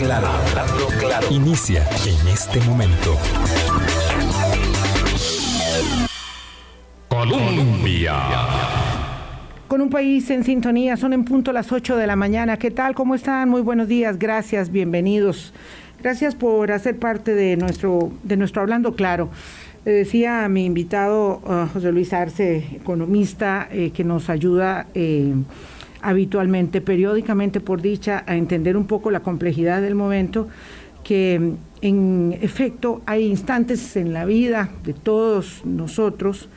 claro, hablando claro. Inicia en este momento. Colombia. Con un país en sintonía, son en punto las 8 de la mañana. ¿Qué tal? ¿Cómo están? Muy buenos días, gracias, bienvenidos. Gracias por hacer parte de nuestro, de nuestro Hablando Claro. Decía mi invitado José Luis Arce, economista, eh, que nos ayuda eh, habitualmente, periódicamente por dicha, a entender un poco la complejidad del momento, que en efecto hay instantes en la vida de todos nosotros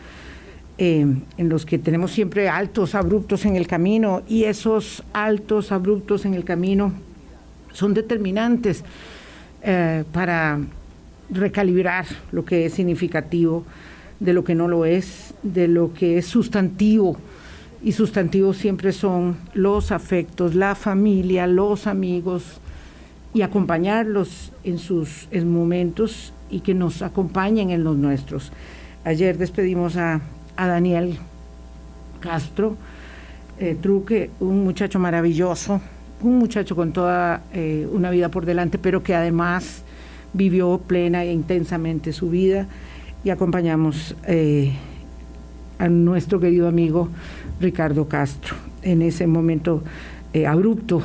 eh, en los que tenemos siempre altos, abruptos en el camino y esos altos, abruptos en el camino son determinantes eh, para recalibrar lo que es significativo de lo que no lo es, de lo que es sustantivo. Y sustantivos siempre son los afectos, la familia, los amigos y acompañarlos en sus momentos y que nos acompañen en los nuestros. Ayer despedimos a, Daniel Castro, eh, Truque, un muchacho maravilloso, un muchacho con toda eh, una vida por delante, pero que además vivió plena e intensamente su vida y acompañamos eh, a nuestro querido amigo Ricardo Castro en ese momento eh, abrupto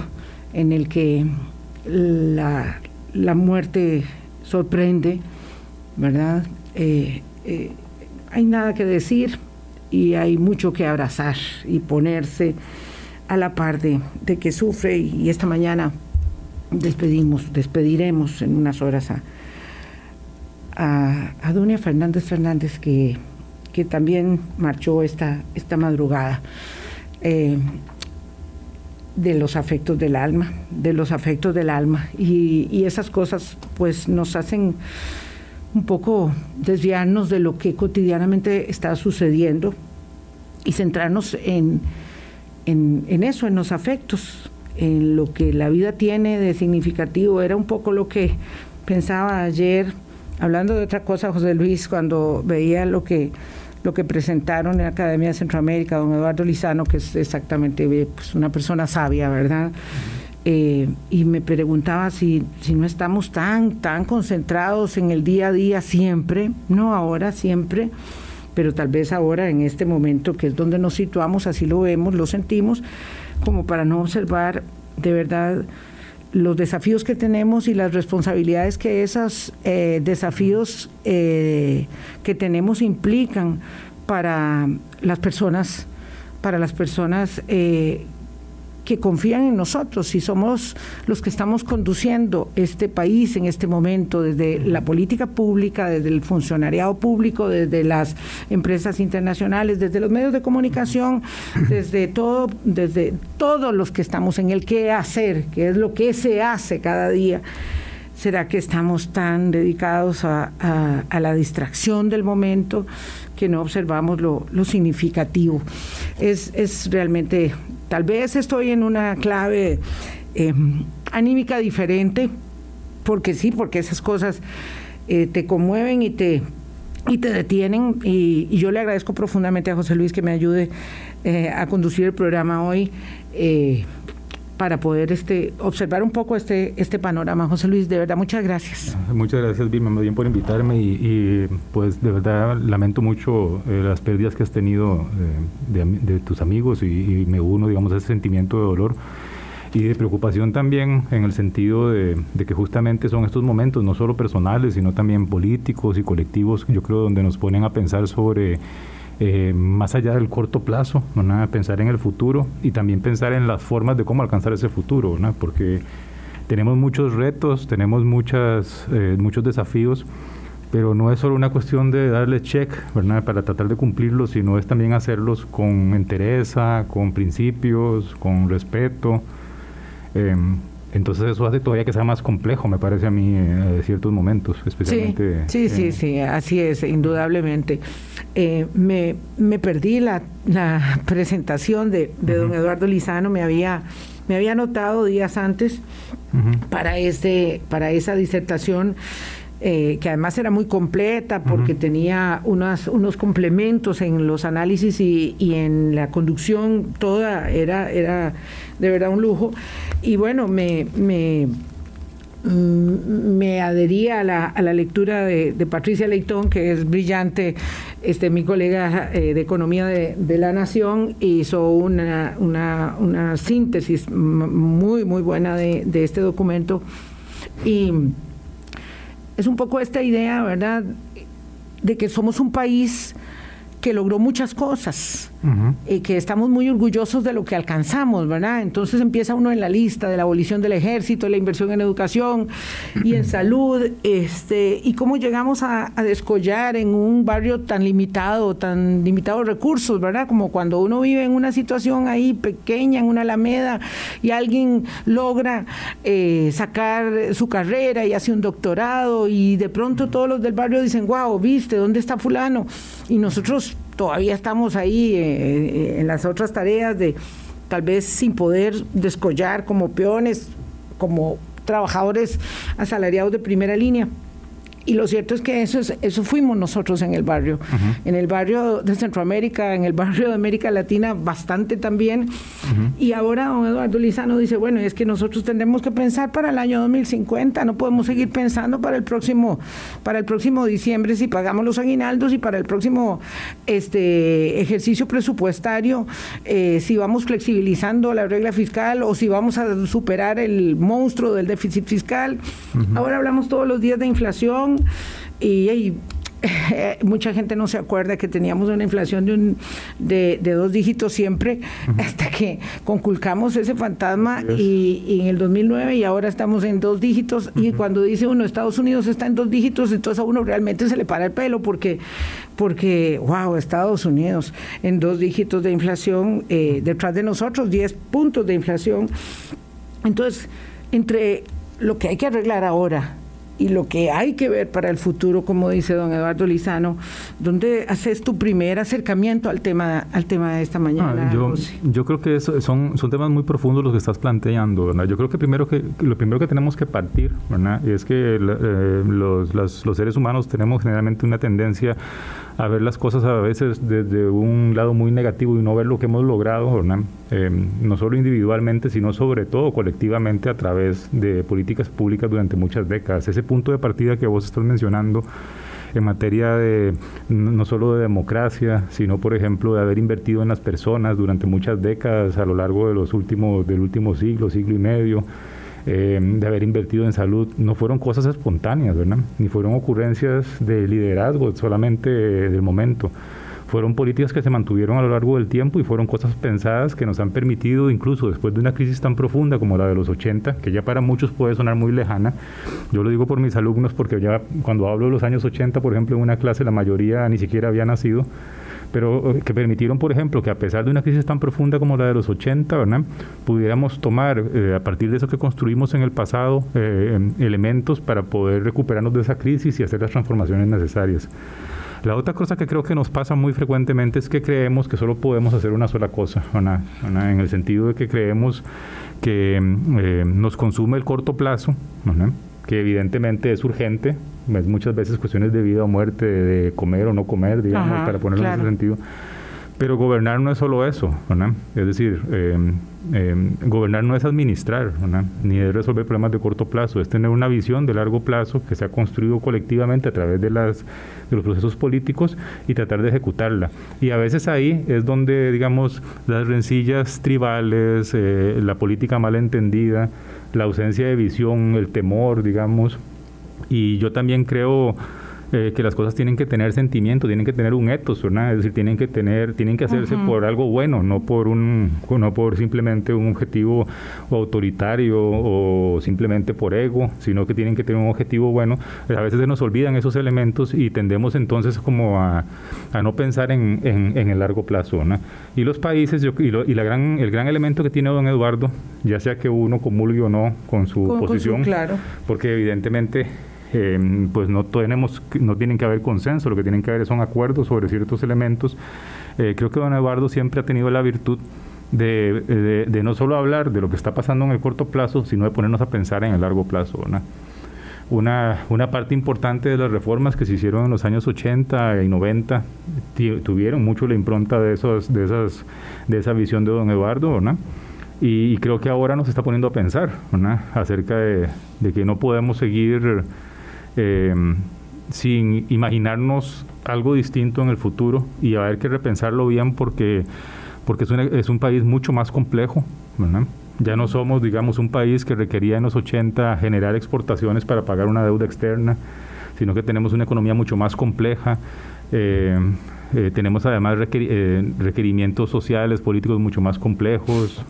en el que la, la muerte sorprende, ¿verdad? hay nada que decir y hay mucho que abrazar y ponerse a la par de, que sufre y, esta mañana despedimos, despediremos en unas horas a, a, Fernández Fernández que, que, también marchó esta, esta madrugada. Eh, de los afectos del alma, de los afectos del alma. Y, y, esas cosas pues nos hacen un poco desviarnos de lo que cotidianamente está sucediendo y centrarnos en, en, eso, en los afectos, en lo que la vida tiene de significativo. Era un poco lo que pensaba ayer, hablando de otra cosa, José Luis, cuando veía lo que lo que presentaron en la Academia de Centroamérica, don Eduardo Lizano, que es exactamente pues, una persona sabia, ¿verdad? Eh, y me preguntaba si, si no estamos tan, tan concentrados en el día a día siempre, no ahora, siempre, pero tal vez ahora en este momento que es donde nos situamos, así lo vemos, lo sentimos, como para no observar de verdad los desafíos que tenemos y las responsabilidades que esos eh, desafíos eh, que tenemos implican para las personas, para las personas eh, que confían en nosotros, si somos los que estamos conduciendo este país en este momento, desde la política pública, desde el funcionariado público, desde las empresas internacionales, desde los medios de comunicación, desde todo, desde todos los que estamos en el qué hacer, que es lo que se hace cada día. ¿Será que estamos tan dedicados a, la distracción del momento que no observamos lo, significativo? Es, es realmente Tal vez estoy en una clave eh, anímica diferente, porque sí, porque esas cosas eh, te conmueven y te, y te detienen. Y, yo le agradezco profundamente a José Luis que me ayude eh, a conducir el programa hoy para poder este, observar un poco este, este panorama. José Luis, de verdad, muchas gracias. Muchas gracias, Vilma, bien por invitarme y, pues de verdad lamento mucho eh, las pérdidas que has tenido eh, de, tus amigos y, me uno, digamos, a ese sentimiento de dolor y de preocupación también en el sentido de, de, que justamente son estos momentos, no solo personales, sino también políticos y colectivos, yo creo, donde nos ponen a pensar sobre eh, más allá del corto plazo, pensar en el futuro y también pensar en las formas de cómo alcanzar ese futuro, porque tenemos muchos retos, tenemos muchas, eh, muchos desafíos, pero no es solo una cuestión de darle check para tratar de cumplirlos, sino es también hacerlos con entereza, con principios, con respeto. Em, entonces eso hace todavía que sea más complejo, me parece a mí, en eh, ciertos momentos, especialmente. Sí, sí, sí, así es, indudablemente. Eh, me, me, perdí la, la presentación de, de don Eduardo Lizano, me había, me había anotado días antes para, este, para esa disertación eh, que además era muy completa porque tenía unas, unos complementos en los análisis y, en la conducción, toda era, era de verdad un lujo. Y bueno, me, me, Mm, me adhería a la, a la lectura de, Patricia Leitón, que es brillante, este, mi colega eh, de Economía de, la Nación, hizo una, una, síntesis muy, muy buena de, de este documento. Y es un poco esta idea, ¿verdad?, de que somos un país que logró muchas cosas y que estamos muy orgullosos de lo que alcanzamos, ¿verdad? Entonces empieza uno en la lista de la abolición del ejército, la inversión en educación y en salud, este, y cómo llegamos a, descollar en un barrio tan limitado, tan limitados recursos, ¿verdad? Como cuando uno vive en una situación ahí pequeña, en una alameda, y alguien logra eh, sacar su carrera y hace un doctorado, y de pronto todos los del barrio dicen, wow, viste, ¿dónde está fulano? Y nosotros todavía estamos ahí eh, eh, en las otras tareas de tal vez sin poder descollar como peones, como trabajadores asalariados de primera línea. Y lo cierto es que eso, es, eso fuimos nosotros en el barrio. En el barrio de Centroamérica, en el barrio de América Latina, bastante también. Y ahora don Eduardo Lizano dice, bueno, es que nosotros tendremos que pensar para el año 2050, no podemos seguir pensando para el próximo, para el próximo diciembre si pagamos los aguinaldos y para el próximo este, ejercicio presupuestario, eh, si vamos flexibilizando la regla fiscal o si vamos a superar el monstruo del déficit fiscal. Ahora hablamos todos los días de inflación y, mucha gente no se acuerda que teníamos una inflación de, un, de, dos dígitos siempre, hasta que conculcamos ese fantasma y, en el 2009 y ahora estamos en dos dígitos. Y cuando dice uno Estados Unidos está en dos dígitos, entonces a uno realmente se le para el pelo porque, porque wow, Estados Unidos en dos dígitos de inflación, eh, detrás de nosotros 10 puntos de inflación. Entonces, entre lo que hay que arreglar ahora, y lo que hay que ver para el futuro, como dice don Eduardo Lizano, ¿dónde haces tu primer acercamiento al tema al tema de esta mañana? Ah, yo, yo, creo que son, son temas muy profundos los que estás planteando, ¿verdad? Yo creo que primero que lo primero que tenemos que partir, ¿verdad? Es que eh, los, los seres humanos tenemos generalmente una tendencia a ver las cosas a veces desde un lado muy negativo y no ver lo que hemos logrado, eh, no solo individualmente, sino sobre todo colectivamente a través de políticas públicas durante muchas décadas. Ese punto de partida que vos estás mencionando en materia de no solo de democracia, sino por ejemplo de haber invertido en las personas durante muchas décadas a lo largo de los últimos del último siglo, siglo y medio eh, de haber invertido en salud, no fueron cosas espontáneas, ¿verdad? Ni fueron ocurrencias de liderazgo solamente del momento. Fueron políticas que se mantuvieron a lo largo del tiempo y fueron cosas pensadas que nos han permitido, incluso después de una crisis tan profunda como la de los 80, que ya para muchos puede sonar muy lejana, yo lo digo por mis alumnos porque ya cuando hablo de los años 80, por ejemplo, en una clase la mayoría ni siquiera había nacido, pero eh, que permitieron, por ejemplo, que a pesar de una crisis tan profunda como la de los 80, ¿verdad? pudiéramos tomar, eh, a partir de eso que construimos en el pasado, eh, em, elementos para poder recuperarnos de esa crisis y hacer las transformaciones necesarias. La otra cosa que creo que nos pasa muy frecuentemente es que creemos que solo podemos hacer una sola cosa, en el sentido de que creemos que em, nos consume el corto plazo, que evidentemente es urgente, es muchas veces cuestiones de vida o muerte, de comer o no comer, digamos, para ponerlo en ese sentido. Pero gobernar no es solo eso, ¿verdad? Es decir, em, em, gobernar no es administrar, ¿verdad? ni es resolver problemas de corto plazo, es tener una visión de largo plazo que se ha construido colectivamente a través de, las, de los procesos políticos y tratar de ejecutarla. Y a veces ahí es donde, digamos, las rencillas tribales, eh, la política mal entendida, la ausencia de visión, el temor, digamos, y yo también creo eh, que las cosas tienen que tener sentimiento, tienen que tener un ethos, ¿verdad? Es decir, tienen que tener, tienen que hacerse por algo bueno, no por un, no por simplemente un objetivo autoritario o simplemente por ego, sino que tienen que tener un objetivo bueno. A veces se nos olvidan esos elementos y tendemos entonces como a, a no pensar en, en, el largo plazo, ¿no? Y los países, y, y, la gran, el gran elemento que tiene don Eduardo, ya sea que uno comulgue o no con su posición, claro. porque evidentemente Em, pues no tenemos, no tienen que haber consenso, lo que tienen que haber son acuerdos sobre ciertos elementos. Eh, creo que don Eduardo siempre ha tenido la virtud de, de, no solo hablar de lo que está pasando en el corto plazo, sino de ponernos a pensar en el largo plazo. Una, una parte importante de las reformas que se hicieron en los años 80 y 90 tuvieron mucho la impronta de, esos, de, esas, de esa visión de don Eduardo, ¿no? Y, creo que ahora nos está poniendo a pensar acerca de, que no podemos seguir em, sin imaginarnos algo distinto en el futuro y haber que repensarlo bien porque, porque es, es un país mucho más complejo. Ya no somos, digamos, un país que requería en los 80 generar exportaciones para pagar una deuda externa, sino que tenemos una economía mucho más compleja. Eh, eh, tenemos además eh, requerimientos sociales, políticos mucho más complejos.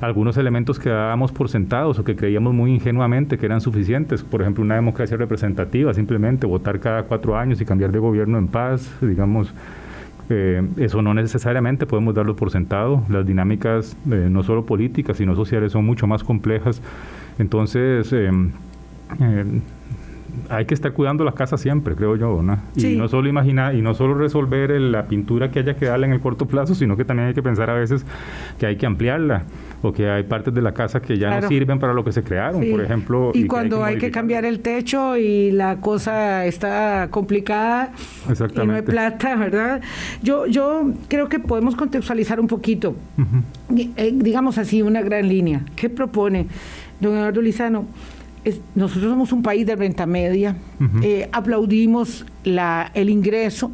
Algunos elementos que dábamos por sentados o que creíamos muy ingenuamente que eran suficientes. Por ejemplo, una democracia representativa, simplemente votar cada cuatro años y cambiar de gobierno en paz, digamos. eso no necesariamente podemos darlo por sentado. Las dinámicas, no solo políticas, sino sociales, son mucho más complejas. Entonces, hay que estar cuidando la casa siempre, creo yo, ¿no? Y no solo imaginar, y no solo resolver la pintura que haya que darle en el corto plazo, sino que también hay que pensar a veces que hay que ampliarla o que hay partes de la casa que ya no sirven para lo que se crearon, por ejemplo. Y, cuando hay que, cambiar el techo y la cosa está complicada y no hay plata, ¿verdad? Yo, yo creo que podemos contextualizar un poquito, eh, digamos así, una gran línea. ¿Qué propone don Eduardo Lizano? Nosotros somos un país de renta media, eh, aplaudimos la, el ingreso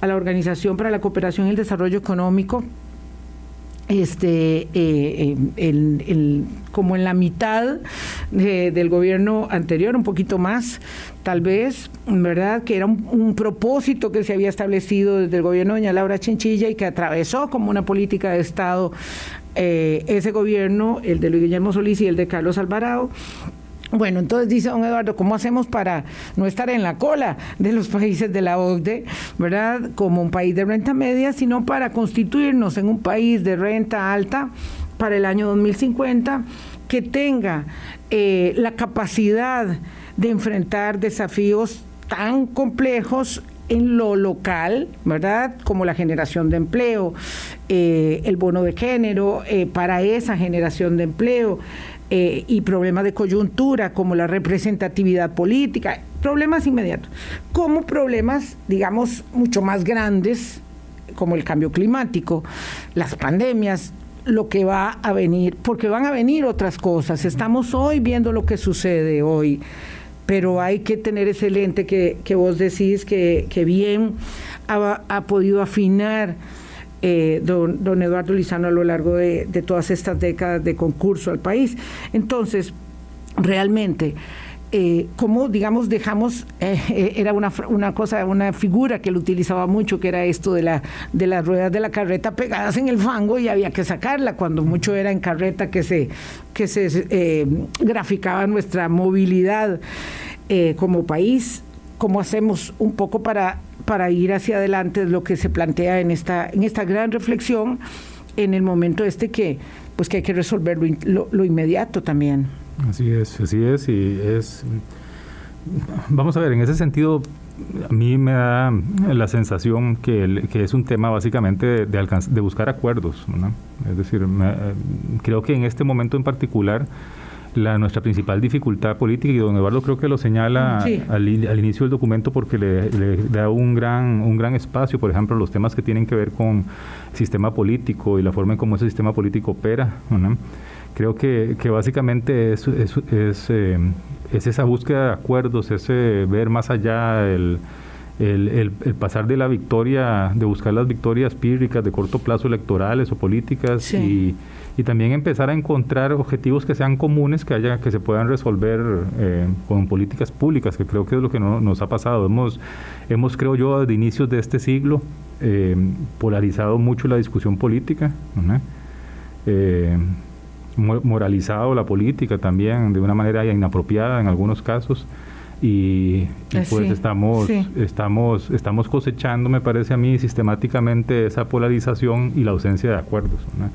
a la Organización para la Cooperación y el Desarrollo Económico, este, eh, eh, como en la mitad del gobierno anterior, un poquito más, tal vez, ¿verdad? Que era un, propósito que se había establecido desde el gobierno de doña Laura Chinchilla y que atravesó como una política de Estado ese gobierno, el de Luis Guillermo Solís y el de Carlos Alvarado. Bueno, entonces dice don Eduardo, ¿cómo hacemos para no estar en la cola de los países de la OCDE, verdad? Como un país de renta media, sino para constituirnos en un país de renta alta para el año 2050 que tenga eh, la capacidad de enfrentar desafíos tan complejos en lo local, ¿verdad? Como la generación de empleo, eh, el bono de género eh, para esa generación de empleo, eh, y problemas de coyuntura como la representatividad política, problemas inmediatos, como problemas, digamos, mucho más grandes como el cambio climático, las pandemias, lo que va a venir, porque van a venir otras cosas. Estamos hoy viendo lo que sucede hoy, pero hay que tener ese lente que, vos decís que, bien ha, ha podido afinar eh, don, don, Eduardo Lizano a lo largo de, todas estas décadas de concurso al país. Entonces, realmente, eh, como digamos dejamos eh, era una, una cosa una figura que él utilizaba mucho que era esto de la de las ruedas de la carreta pegadas en el fango y había que sacarla cuando mucho era en carreta que se que se graficaba nuestra movilidad como país cómo hacemos un poco para para ir hacia adelante es lo que se plantea en esta, en esta gran reflexión en el momento este que, pues que hay que resolver lo, inmediato también. Así es, así es, y es, vamos a ver, en ese sentido, a mí me da la sensación que, que es un tema básicamente de, de, buscar acuerdos, es decir, creo que en este momento en particular, la, nuestra principal dificultad política, y don Eduardo creo que lo señala al, inicio del documento porque le, da un gran, un gran espacio, por ejemplo, los temas que tienen que ver con sistema político y la forma en cómo ese sistema político opera. Creo que, que, básicamente es, es, es, eh, es, esa búsqueda de acuerdos, ese ver más allá el, el, el, pasar de la victoria, de buscar las victorias pírricas de corto plazo electorales o políticas y y también empezar a encontrar objetivos que sean comunes, que haya que se puedan resolver eh, con políticas públicas, que creo que es lo que no, nos ha pasado. Hemos, hemos, creo yo, desde inicios de este siglo, eh, polarizado mucho la discusión política, eh, moralizado la política también de una manera inapropiada en algunos casos. Y, pues estamos, estamos, estamos cosechando, me parece a mí, sistemáticamente esa polarización y la ausencia de acuerdos. ¿no?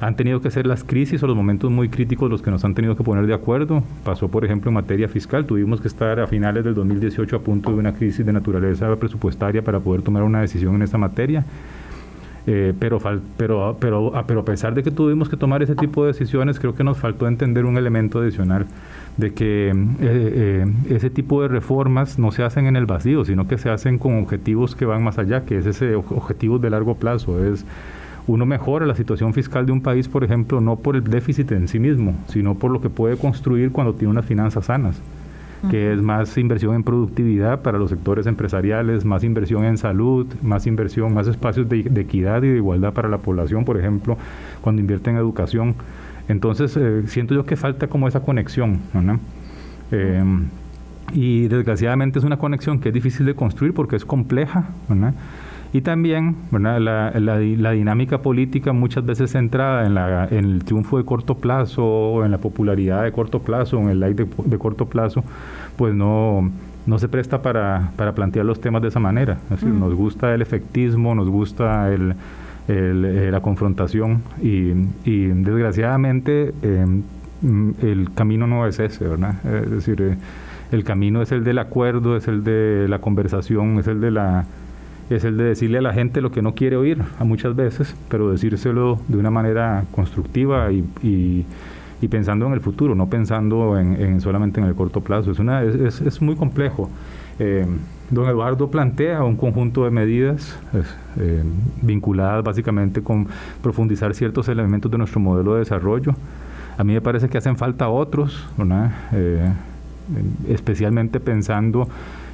han tenido que ser las crisis o los momentos muy críticos los que nos han tenido que poner de acuerdo. Pasó, por ejemplo, en materia fiscal, tuvimos que estar a finales del 2018 a punto de una crisis de naturaleza presupuestaria para poder tomar una decisión en esta materia. Eh, pero, pero, pero, ah, pero a pesar de que tuvimos que tomar ese tipo de decisiones, creo que nos faltó entender un elemento adicional de que eh, eh, ese tipo de reformas no se hacen en el vacío, sino que se hacen con objetivos que van más allá, que es ese objetivo de largo plazo, es uno mejora la situación fiscal de un país, por ejemplo, no por el déficit en sí mismo, sino por lo que puede construir cuando tiene unas finanzas sanas que es más inversión en productividad para los sectores empresariales, más inversión en salud, más inversión, más espacios de, equidad y de igualdad para la población, por ejemplo, cuando invierte en educación. Entonces, eh, siento yo que falta como esa conexión, eh, y desgraciadamente es una conexión que es difícil de construir porque es compleja, Y también La, la, dinámica política muchas veces centrada en, la, en el triunfo de corto plazo, o en la popularidad de corto plazo, en el like de, corto plazo, pues no, no se presta para, para, plantear los temas de esa manera. Es decir, mm. nos gusta el efectismo, nos gusta el, eh, la confrontación y, desgraciadamente em, el camino no es ese, ¿verdad? Es decir, eh, el camino es el del acuerdo, es el de la conversación, es el de la es el de decirle a la gente lo que no quiere oír a muchas veces, pero decírselo de una manera constructiva y, pensando en el futuro, no pensando en, solamente en el corto plazo. Es, una, es, es muy complejo. Eh, don Eduardo plantea un conjunto de medidas eh, vinculadas básicamente con profundizar ciertos elementos de nuestro modelo de desarrollo. A mí me parece que hacen falta otros, eh, especialmente pensando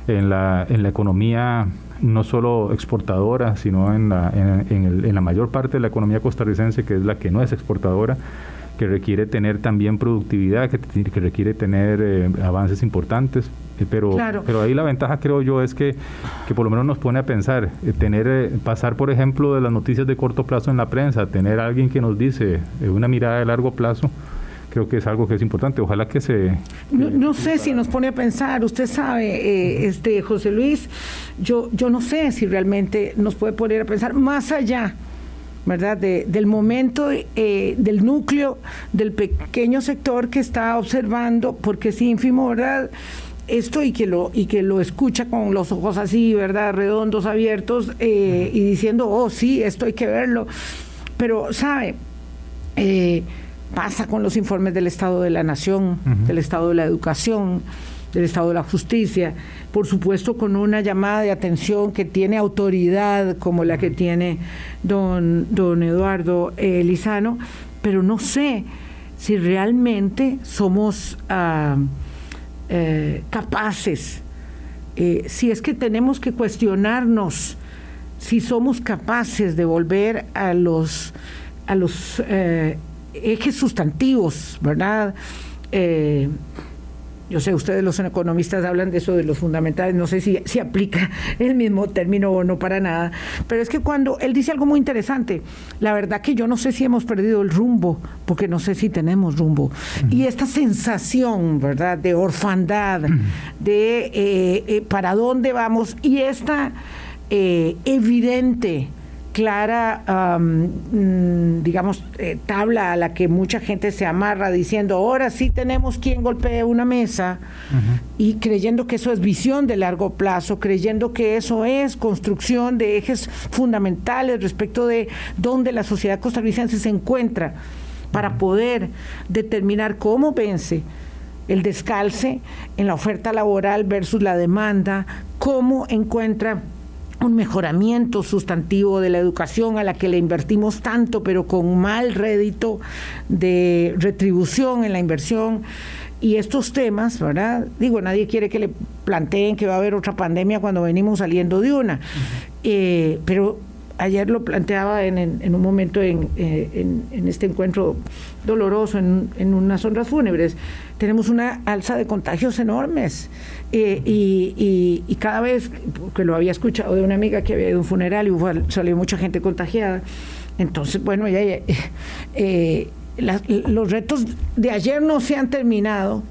en la, en la economía no solo exportadora, sino en la, en, la mayor parte de la economía costarricense, que es la que no es exportadora, que requiere tener también productividad, que, que requiere tener eh, avances importantes. Eh, pero, pero ahí la ventaja creo yo es que, que por lo menos nos pone a pensar, eh, tener, pasar por ejemplo de las noticias de corto plazo en la prensa, tener alguien que nos dice una mirada de largo plazo, creo que es algo que es importante. Ojalá que se... No, sé si nos pone a pensar, usted sabe, eh, este José Luis, yo, yo no sé si realmente nos puede poner a pensar más allá. ¿Verdad? del momento eh, del núcleo del pequeño sector que está observando, porque es ínfimo, ¿verdad? Esto y que lo y que lo escucha con los ojos así, ¿verdad? Redondos, abiertos eh, y diciendo, oh, sí, esto hay que verlo. Pero, ¿sabe? Eh, pasa con los informes del Estado de la Nación, del Estado de la Educación, del Estado de la Justicia, por supuesto con una llamada de atención que tiene autoridad como la que tiene don, don Eduardo eh, Lizano, pero no sé si realmente somos ah, eh, capaces, eh, si es que tenemos que cuestionarnos si somos capaces de volver a los a los ejes sustantivos, ¿verdad? Eh, yo sé, ustedes los economistas hablan de eso, de los fundamentales, no sé si, si aplica el mismo término o no para nada, pero es que cuando él dice algo muy interesante, la verdad que yo no sé si hemos perdido el rumbo, porque no sé si tenemos rumbo. Y esta sensación, ¿verdad?, de orfandad, de eh, eh, para dónde vamos, y esta evidente clara, mm, digamos, eh, tabla a la que mucha gente se amarra diciendo, ahora sí tenemos quien golpee una mesa y creyendo que eso es visión de largo plazo, creyendo que eso es construcción de ejes fundamentales respecto de dónde la sociedad costarricense se encuentra para poder determinar cómo vence el descalce en la oferta laboral versus la demanda, cómo encuentra un mejoramiento sustantivo de la educación a la que le invertimos tanto, pero con mal rédito de retribución en la inversión. Y estos temas, ¿verdad? Digo, nadie quiere que le planteen que va a haber otra pandemia cuando venimos saliendo de una. Eh, pero ayer lo planteaba en, en, un momento en, eh, en, este encuentro doloroso en, en unas honras fúnebres. Tenemos una alza de contagios enormes. Eh, y, y, cada vez que lo había escuchado de una amiga que había ido a un funeral y salió mucha gente contagiada, entonces, bueno, ya, eh, los retos de ayer no se han terminado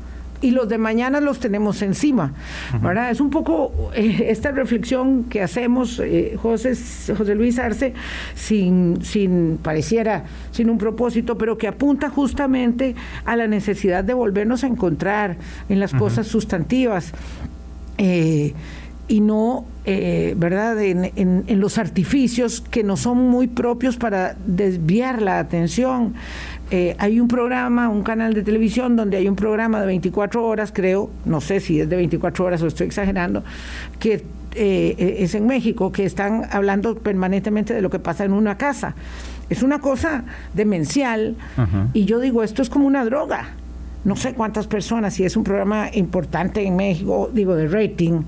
y los de mañana los tenemos encima, ¿verdad? Es un poco eh, esta reflexión que hacemos, eh, José, José Luis Arce, sin, sin, pareciera, sin un propósito, pero que apunta justamente a la necesidad de volvernos a encontrar en las cosas sustantivas. Eh, y no, ¿verdad?, en, en, los artificios que no son muy propios para desviar la atención. Eh, hay un programa, un canal de televisión donde hay un programa de 24 horas, creo, no sé si es de 24 horas o estoy exagerando, que eh, es en México, que están hablando permanentemente de lo que pasa en una casa. Es una cosa demencial. Y yo digo, esto es como una droga. No sé cuántas personas, si es un programa importante en México, digo, de rating,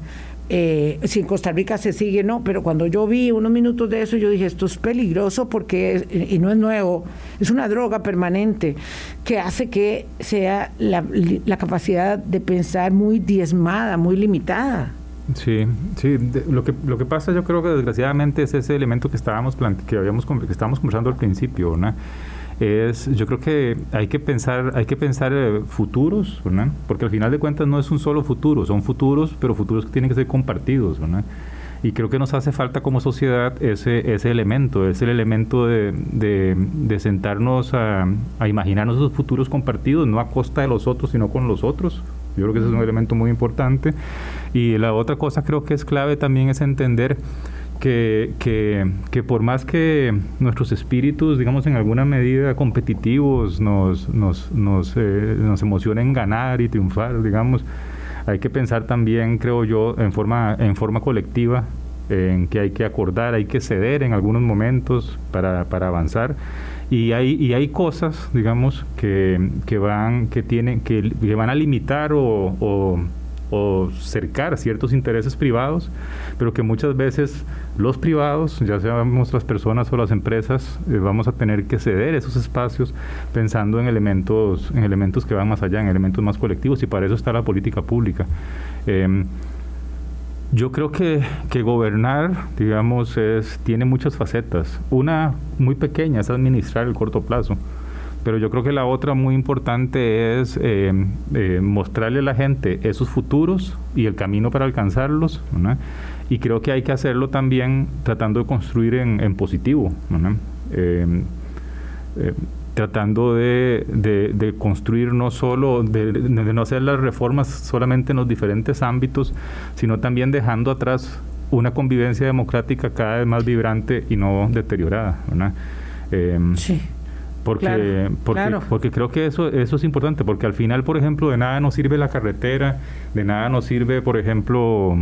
eh, si en Costa Rica se sigue, no, pero cuando yo vi unos minutos de eso, yo dije, esto es peligroso porque, y no es nuevo, es una droga permanente que hace que sea la, la capacidad de pensar muy diezmada, muy limitada. Sí, sí, lo que lo que pasa yo creo que desgraciadamente es ese elemento que estábamos que habíamos que estábamos conversando al principio, ¿no? Es yo creo que hay que pensar hay que pensar eh, futuros, ¿no? Porque al final de cuentas no es un solo futuro, son futuros, pero futuros que tienen que ser compartidos, ¿no? Y creo que nos hace falta como sociedad ese, ese elemento, es el elemento de, de, sentarnos a, a, imaginarnos esos futuros compartidos, no a costa de los otros, sino con los otros. Yo creo que ese es un elemento muy importante. Y la otra cosa creo que es clave también es entender que, que, que, por más que nuestros espíritus, digamos, en alguna medida competitivos nos, nos, nos, eh, nos emocionen ganar y triunfar, digamos, hay que pensar también, creo yo, en forma, en forma colectiva, en que hay que acordar, hay que ceder en algunos momentos para, para avanzar. Y hay, y hay cosas, digamos, que, que van, que tienen, que, que van a limitar o, o o cercar ciertos intereses privados, pero que muchas veces los privados, ya seamos las personas o las empresas, eh, vamos a tener que ceder esos espacios pensando en elementos, en elementos que van más allá, en elementos más colectivos, y para eso está la política pública. Em, yo creo que, que, gobernar, digamos, es, tiene muchas facetas. Una muy pequeña es administrar el corto plazo. Pero yo creo que la otra muy importante es eh, eh, mostrarle a la gente esos futuros y el camino para alcanzarlos. Y creo que hay que hacerlo también tratando de construir en, positivo. Eh, tratando de, de, construir no solo, de, de, no hacer las reformas solamente en los diferentes ámbitos, sino también dejando atrás una convivencia democrática cada vez más vibrante y no deteriorada. sí. Porque, porque, porque creo que eso, eso es importante, porque al final, por ejemplo, de nada nos sirve la carretera, de nada nos sirve, por ejemplo,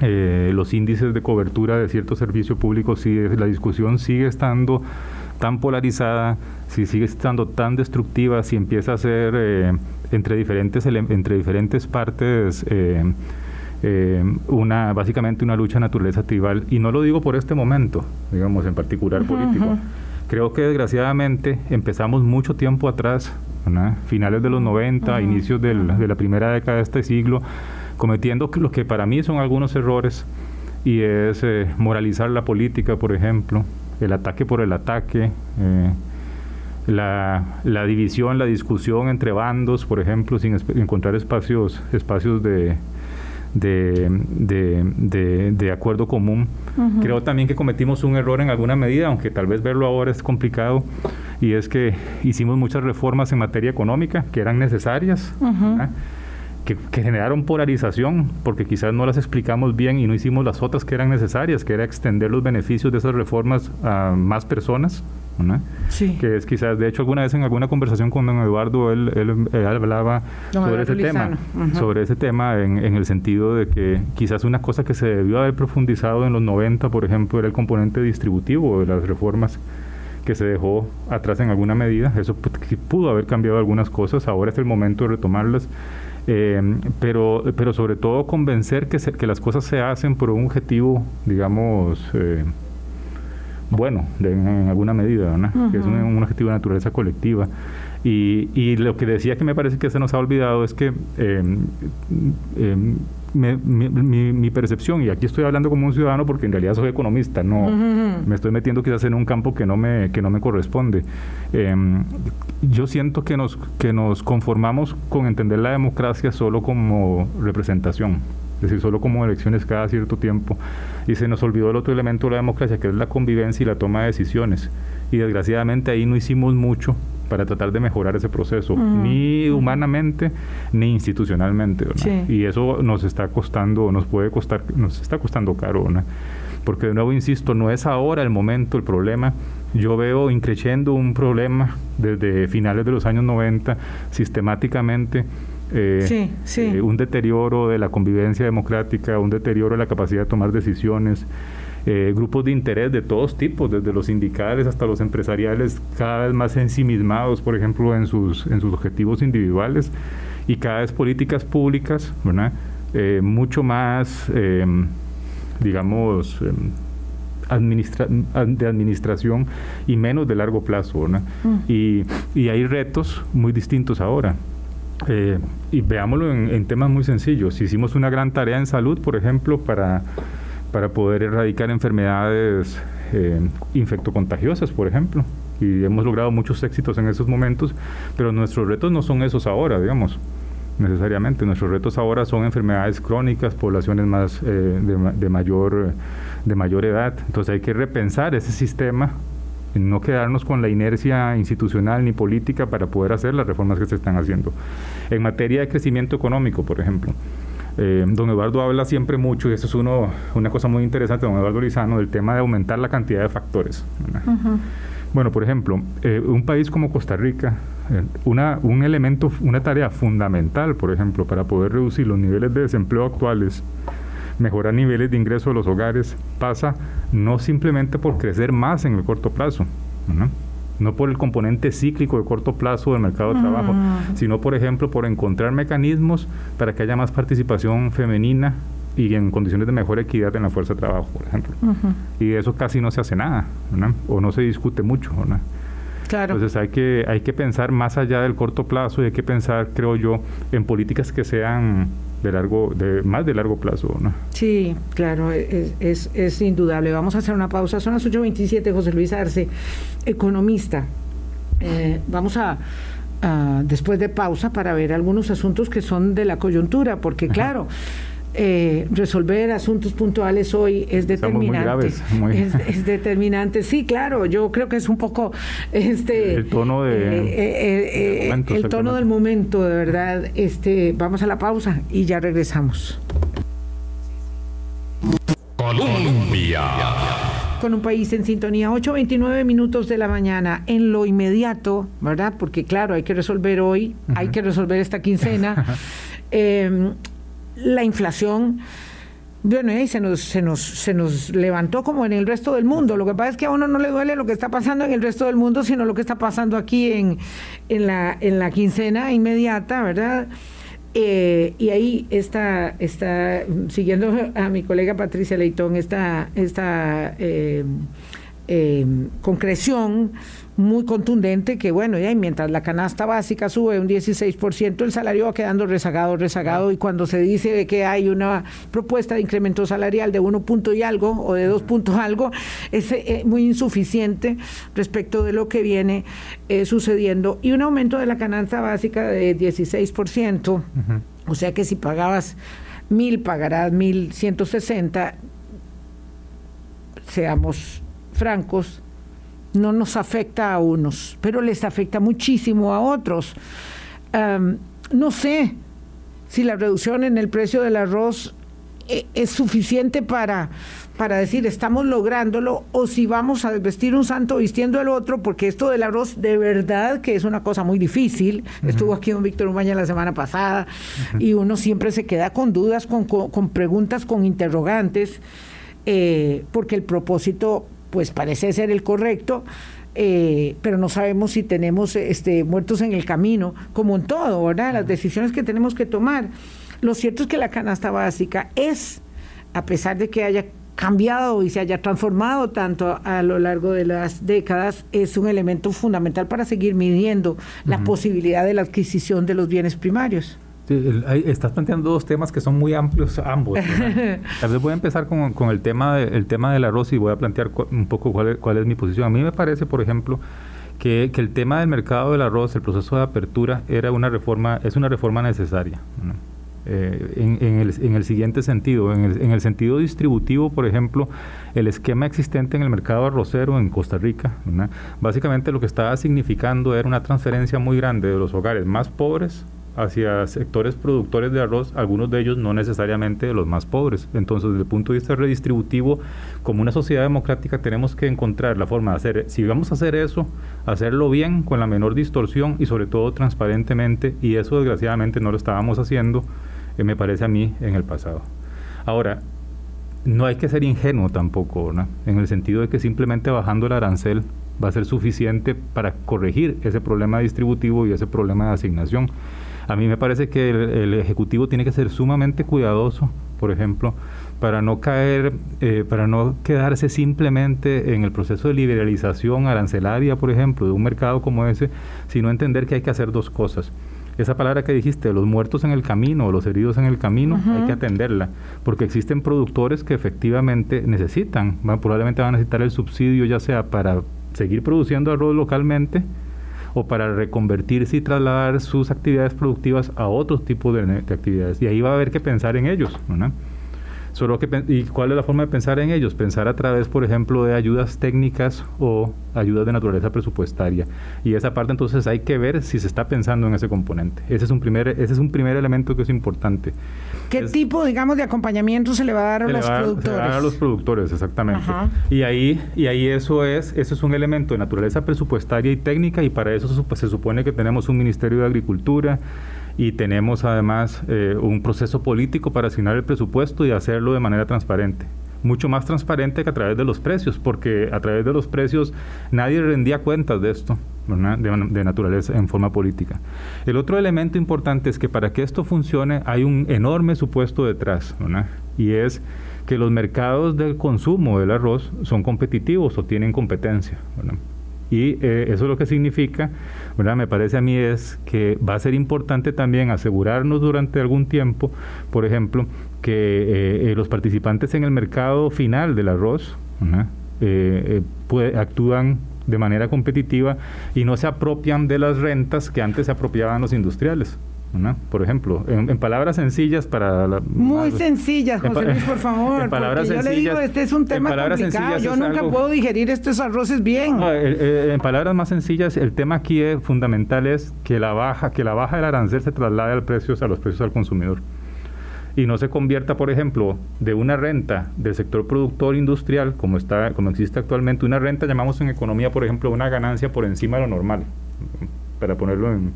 eh, los índices de cobertura de ciertos servicios públicos si la discusión sigue estando tan polarizada, si sigue estando tan destructiva, si empieza a ser eh, entre diferentes entre diferentes partes eh, una básicamente una lucha naturaleza tribal. Y no lo digo por este momento, digamos en particular político. Creo que desgraciadamente empezamos mucho tiempo atrás, finales de los 90, inicios de la primera década de este siglo, cometiendo lo que para mí son algunos errores, y es eh, moralizar la política, por ejemplo, el ataque por el ataque, eh, la, la, división, la discusión entre bandos, por ejemplo, sin encontrar espacios, espacios de, de, de, acuerdo común. Creo también que cometimos un error en alguna medida, aunque tal vez verlo ahora es complicado, y es que hicimos muchas reformas en materia económica que eran necesarias. Que, que, generaron polarización, porque quizás no las explicamos bien y no hicimos las otras que eran necesarias, que era extender los beneficios de esas reformas a más personas, que es quizás, de hecho, alguna vez en alguna conversación con don Eduardo, él, él, hablaba sobre ese tema, sobre ese tema en, en, el sentido de que quizás una cosa que se debió haber profundizado en los 90, por ejemplo, era el componente distributivo de las reformas que se dejó atrás en alguna medida. Eso pudo haber cambiado algunas cosas, ahora es el momento de retomarlas. Eh, pero, pero sobre todo convencer que, que las cosas se hacen por un objetivo, digamos, eh, bueno, en alguna medida, ¿no? que es un, objetivo de naturaleza colectiva. Y, y, lo que decía que me parece que se nos ha olvidado es que em, em, mi, mi, percepción, y aquí estoy hablando como un ciudadano porque en realidad soy economista, no me estoy metiendo quizás en un campo que no me, que no me corresponde. Em, yo siento que nos, que nos conformamos con entender la democracia solo como representación es decir, solo como elecciones cada cierto tiempo. Y se nos olvidó el otro elemento de la democracia, que es la convivencia y la toma de decisiones. Y desgraciadamente ahí no hicimos mucho para tratar de mejorar ese proceso, ni humanamente ni institucionalmente. Y eso nos está costando, nos puede costar, nos está costando caro. Porque de nuevo, insisto, no es ahora el momento, el problema. Yo veo increciendo un problema desde finales de los años 90, sistemáticamente eh, eh, un deterioro de la convivencia democrática, un deterioro de la capacidad de tomar decisiones. eh, grupos de interés de todos tipos, desde los sindicales hasta los empresariales, cada vez más ensimismados, por ejemplo, en sus, en sus objetivos individuales, y cada vez políticas públicas, ¿verdad? Eh, mucho más, digamos, de administración y menos de largo plazo. Mm. Y, y, hay retos muy distintos ahora. Eh, y veámoslo en, temas muy sencillos. Hicimos una gran tarea en salud, por ejemplo, para, para poder erradicar enfermedades eh, infectocontagiosas, por ejemplo. Y hemos logrado muchos éxitos en esos momentos, pero nuestros retos no son esos ahora, digamos necesariamente. Nuestros retos ahora son enfermedades crónicas, poblaciones más eh, de, mayor, de mayor edad. Entonces hay que repensar ese sistema no quedarnos con la inercia institucional ni política para poder hacer las reformas que se están haciendo. En materia de crecimiento económico, por ejemplo, eh, don Eduardo habla siempre mucho, y eso es uno, una cosa muy interesante, don Eduardo Lizano, del tema de aumentar la cantidad de factores. Bueno, por ejemplo, eh, un país como Costa Rica, eh, una, un elemento, una tarea fundamental, por ejemplo, para poder reducir los niveles de desempleo actuales, mejorar niveles de ingreso de los hogares, pasa no simplemente por crecer más en el corto plazo, ¿no? por el componente cíclico de corto plazo del mercado de trabajo, sino, por ejemplo, por encontrar mecanismos para que haya más participación femenina y en condiciones de mejor equidad en la fuerza de trabajo, por ejemplo. Y eso casi no se hace nada, o no se discute mucho. ¿no? Claro. Entonces hay que, hay que pensar más allá del corto plazo y hay que pensar, creo yo, en políticas que sean de largo, de más de largo plazo. ¿no? Sí, claro, es, es, es indudable. Vamos a hacer una pausa. Son las 8.27, José Luis Arce, economista. Eh, vamos a, después de pausa para ver algunos asuntos que son de la coyuntura, porque claro, eh, resolver asuntos puntuales hoy es determinante. Es, determinante. Sí, claro, yo creo que es un poco este el tono de eh, eh, el tono del momento, de verdad. Este, vamos a la pausa y ya regresamos. Colombia. Con un país en sintonía, 8.29 minutos de la mañana, en lo inmediato, ¿verdad? Porque claro, hay que resolver hoy, hay que resolver esta quincena. eh, la inflación bueno, y se nos, se, nos, se nos levantó como en el resto del mundo. Lo que pasa es que a uno no le duele lo que está pasando en el resto del mundo, sino lo que está pasando aquí en, en, la, en la quincena inmediata, ¿verdad? Eh, y ahí está, está, siguiendo a mi colega Patricia Leitón, esta, esta eh, eh, concreción muy contundente que, bueno, ya mientras la canasta básica sube un 16%, el salario va quedando rezagado, rezagado, y cuando se dice que hay una propuesta de incremento salarial de uno punto y algo o de dos puntos algo, es eh, muy insuficiente respecto de lo que viene eh, sucediendo. Y un aumento de la canasta básica de 16%, o sea que si pagabas mil, pagarás mil ciento sesenta, seamos francos, no nos afecta a unos, pero les afecta muchísimo a otros. no sé si la reducción en el precio del arroz eh, es suficiente para, para decir estamos lográndolo o si vamos a vestir un santo vistiendo el otro, porque esto del arroz de verdad que es una cosa muy difícil. Estuvo aquí don Víctor Umaña la semana pasada y uno siempre se queda con dudas, con, con, preguntas, con interrogantes, eh, porque el propósito pues parece ser el correcto, eh, pero no sabemos si tenemos este, muertos en el camino, como en todo, ¿verdad? Las decisiones que tenemos que tomar. Lo cierto es que la canasta básica es, a pesar de que haya cambiado y se haya transformado tanto a lo largo de las décadas, es un elemento fundamental para seguir midiendo la posibilidad de la adquisición de los bienes primarios estás planteando dos temas que son muy amplios ambos. Tal vez voy a empezar con, con el, tema el tema del arroz y voy a plantear un poco cuál es, cuál es mi posición. A mí me parece, por ejemplo, que, que, el tema del mercado del arroz, el proceso de apertura, era una reforma, es una reforma necesaria. Eh, en, en, el, en, el, siguiente sentido, en el, en el, sentido distributivo, por ejemplo, el esquema existente en el mercado arrocero en Costa Rica, básicamente lo que estaba significando era una transferencia muy grande de los hogares más pobres hacia sectores productores de arroz, algunos de ellos no necesariamente los más pobres. Entonces, desde el punto de vista redistributivo, como una sociedad democrática tenemos que encontrar la forma de hacer, si vamos a hacer eso, hacerlo bien, con la menor distorsión y sobre todo transparentemente, y eso desgraciadamente no lo estábamos haciendo, eh, me parece a mí, en el pasado. Ahora, no hay que ser ingenuo tampoco, en el sentido de que simplemente bajando el arancel va a ser suficiente para corregir ese problema distributivo y ese problema de asignación. A mí me parece que el, Ejecutivo tiene que ser sumamente cuidadoso, por ejemplo, para no caer, eh, para no quedarse simplemente en el proceso de liberalización arancelaria, por ejemplo, de un mercado como ese, sino entender que hay que hacer dos cosas. Esa palabra que dijiste, los muertos en el camino o los heridos en el camino, hay que atenderla, porque existen productores que efectivamente necesitan, probablemente van a necesitar el subsidio ya sea para seguir produciendo arroz localmente o para reconvertirse y trasladar sus actividades productivas a otros tipos de, de actividades. Y ahí va a haber que pensar en ellos. ¿no? Solo que, ¿Y cuál es la forma de pensar en ellos? Pensar a través, por ejemplo, de ayudas técnicas o ayudas de naturaleza presupuestaria. Y esa parte entonces hay que ver si se está pensando en ese componente. Ese es un primer, ese es un primer elemento que es importante. ¿Qué tipo, digamos, de acompañamiento se le va a dar a los productores? Se le va a dar a los productores, exactamente. Y ahí, y ahí eso es, eso es un elemento de naturaleza presupuestaria y técnica, y para eso se supone que tenemos un Ministerio de Agricultura y tenemos además eh, un proceso político para asignar el presupuesto y hacerlo de manera transparente mucho más transparente que a través de los precios, porque a través de los precios nadie rendía cuentas de esto, de, naturaleza en forma política. El otro elemento importante es que para que esto funcione hay un enorme supuesto detrás, y es que los mercados del consumo del arroz son competitivos o tienen competencia. Y eh, eso lo que significa, ¿verdad? me parece a mí, es que va a ser importante también asegurarnos durante algún tiempo, por ejemplo, que eh, eh, los participantes en el mercado final del arroz actúan de manera competitiva y no se apropian de las rentas que antes se apropiaban los industriales. Por ejemplo, en, palabras sencillas para... La, Muy sencillas, José Luis, por favor. En palabras sencillas, yo le digo, este es un tema complicado. Yo nunca puedo digerir estos arroces bien. en palabras más sencillas, el tema aquí es, fundamental es que la baja, que la baja del arancel se traslade al precios, a los precios al consumidor y no se convierta, por ejemplo, de una renta del sector productor industrial, como está, como existe actualmente, una renta llamamos en economía, por ejemplo, una ganancia por encima de lo normal, para ponerlo en,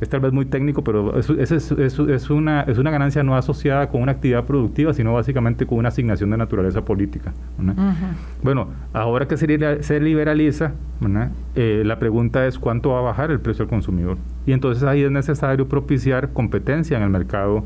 es tal vez muy técnico, pero es, es, es, una, es una ganancia no asociada con una actividad productiva, sino básicamente con una asignación de naturaleza política. Bueno, ahora que se, se liberaliza, eh, la pregunta es cuánto va a bajar el precio al consumidor. Y entonces ahí es necesario propiciar competencia en el mercado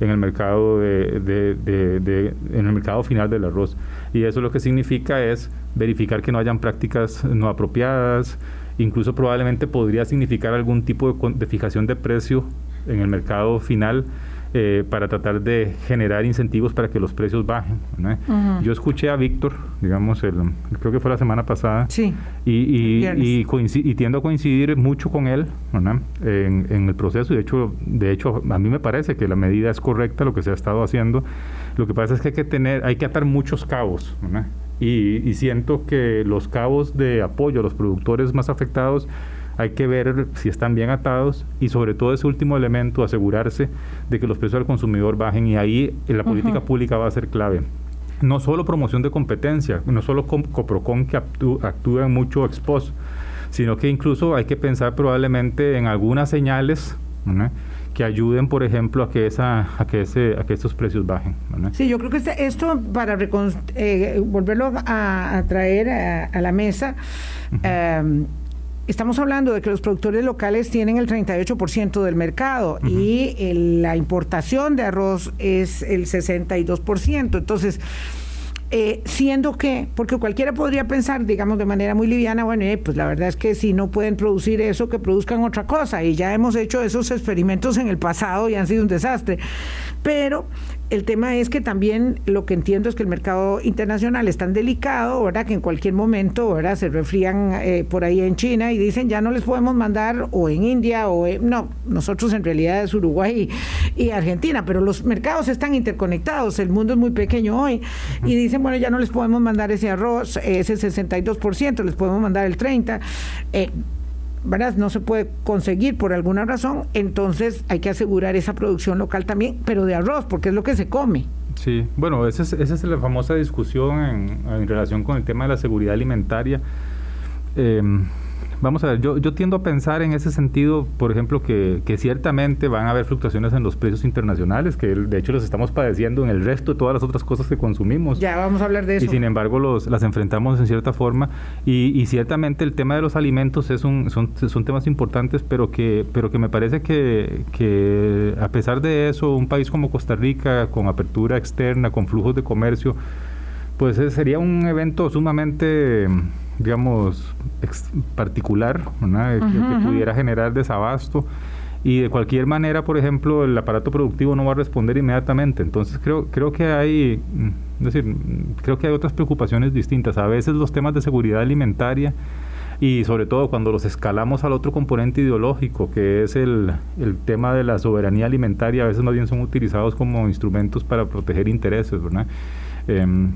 en el mercado de, de, en el mercado final del arroz y eso lo que significa es verificar que no hayan prácticas no apropiadas incluso probablemente podría significar algún tipo de, fijación de precio en el mercado final eh, para tratar de generar incentivos para que los precios bajen. Yo escuché a Víctor, digamos, el, creo que fue la semana pasada, sí, y, y, y, tiendo a coincidir mucho con él en, en, el proceso. Y de hecho, de hecho, a mí me parece que la medida es correcta, lo que se ha estado haciendo. Lo que pasa es que hay que tener, hay que atar muchos cabos. Y, siento que los cabos de apoyo a los productores más afectados hay que ver si están bien atados y sobre todo ese último elemento, asegurarse de que los precios al consumidor bajen y ahí la política pública va a ser clave. No solo promoción de competencia, no solo Coprocon que actúa en mucho expos, sino que incluso hay que pensar probablemente en algunas señales que ayuden, por ejemplo, a que esa, a que ese, a que estos precios bajen. Sí, yo creo que este, esto para eh, volverlo a, traer a, la mesa. Em, estamos hablando de que los productores locales tienen el 38% del mercado y la importación de arroz es el 62%. Entonces, eh, siendo que, porque cualquiera podría pensar, digamos, de manera muy liviana, bueno, eh, pues la verdad es que si no pueden producir eso, que produzcan otra cosa. Y ya hemos hecho esos experimentos en el pasado y han sido un desastre. Pero el tema es que también lo que entiendo es que el mercado internacional es tan delicado, ¿verdad? Que en cualquier momento, ¿verdad? Se refrían eh, por ahí en China y dicen ya no les podemos mandar o en India o no, nosotros en realidad es Uruguay y, Argentina, pero los mercados están interconectados, el mundo es muy pequeño hoy y dicen, bueno, ya no les podemos mandar ese arroz, ese 62%, les podemos mandar el 30%. Eh, ¿verdad? No se puede conseguir por alguna razón, entonces hay que asegurar esa producción local también, pero de arroz, porque es lo que se come. Sí, bueno, esa es, esa es la famosa discusión en, relación con el tema de la seguridad alimentaria. Em, Vamos a ver, yo, yo tiendo a pensar en ese sentido, por ejemplo, que, que, ciertamente van a haber fluctuaciones en los precios internacionales, que de hecho los estamos padeciendo en el resto de todas las otras cosas que consumimos. Ya vamos a hablar de eso. Y sin embargo los, las enfrentamos en cierta forma. Y, y ciertamente el tema de los alimentos es un, son, son temas importantes, pero que, pero que me parece que, que a pesar de eso, un país como Costa Rica, con apertura externa, con flujos de comercio, pues sería un evento sumamente digamos, particular, que, pudiera generar desabasto. Y de cualquier manera, por ejemplo, el aparato productivo no va a responder inmediatamente. Entonces creo, creo que hay, es decir, creo que hay otras preocupaciones distintas. A veces los temas de seguridad alimentaria y sobre todo cuando los escalamos al otro componente ideológico, que es el, el tema de la soberanía alimentaria, a veces más bien son utilizados como instrumentos para proteger intereses, ¿verdad? Em,